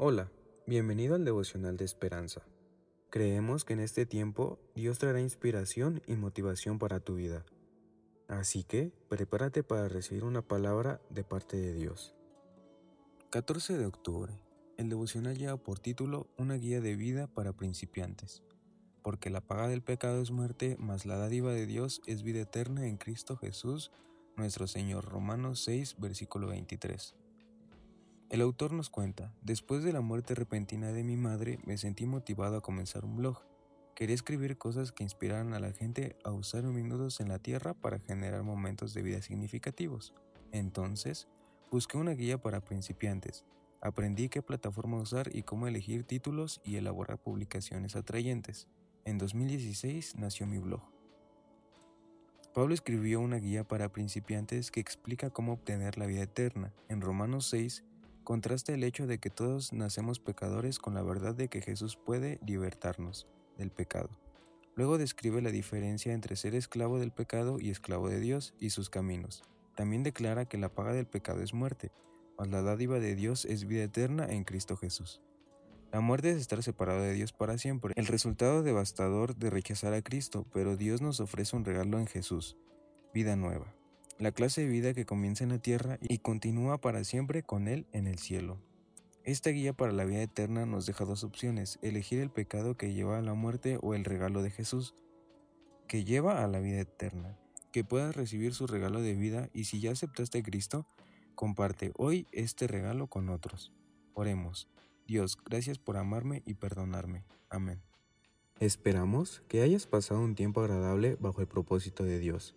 Hola, bienvenido al devocional de esperanza. Creemos que en este tiempo Dios traerá inspiración y motivación para tu vida. Así que prepárate para recibir una palabra de parte de Dios. 14 de octubre. El devocional lleva por título Una guía de vida para principiantes. Porque la paga del pecado es muerte, mas la dádiva de Dios es vida eterna en Cristo Jesús, nuestro Señor. Romanos 6, versículo 23. El autor nos cuenta, después de la muerte repentina de mi madre, me sentí motivado a comenzar un blog. Quería escribir cosas que inspiraran a la gente a usar minutos en la Tierra para generar momentos de vida significativos. Entonces, busqué una guía para principiantes. Aprendí qué plataforma usar y cómo elegir títulos y elaborar publicaciones atrayentes. En 2016 nació mi blog. Pablo escribió una guía para principiantes que explica cómo obtener la vida eterna. En Romanos 6 contrasta el hecho de que todos nacemos pecadores con la verdad de que Jesús puede libertarnos del pecado. Luego describe la diferencia entre ser esclavo del pecado y esclavo de Dios y sus caminos. También declara que la paga del pecado es muerte, mas la dádiva de Dios es vida eterna en Cristo Jesús. La muerte es estar separado de Dios para siempre, el resultado devastador de rechazar a Cristo, pero Dios nos ofrece un regalo en Jesús, vida nueva la clase de vida que comienza en la tierra y continúa para siempre con Él en el cielo. Esta guía para la vida eterna nos deja dos opciones, elegir el pecado que lleva a la muerte o el regalo de Jesús, que lleva a la vida eterna, que puedas recibir su regalo de vida y si ya aceptaste a Cristo, comparte hoy este regalo con otros. Oremos. Dios, gracias por amarme y perdonarme. Amén. Esperamos que hayas pasado un tiempo agradable bajo el propósito de Dios.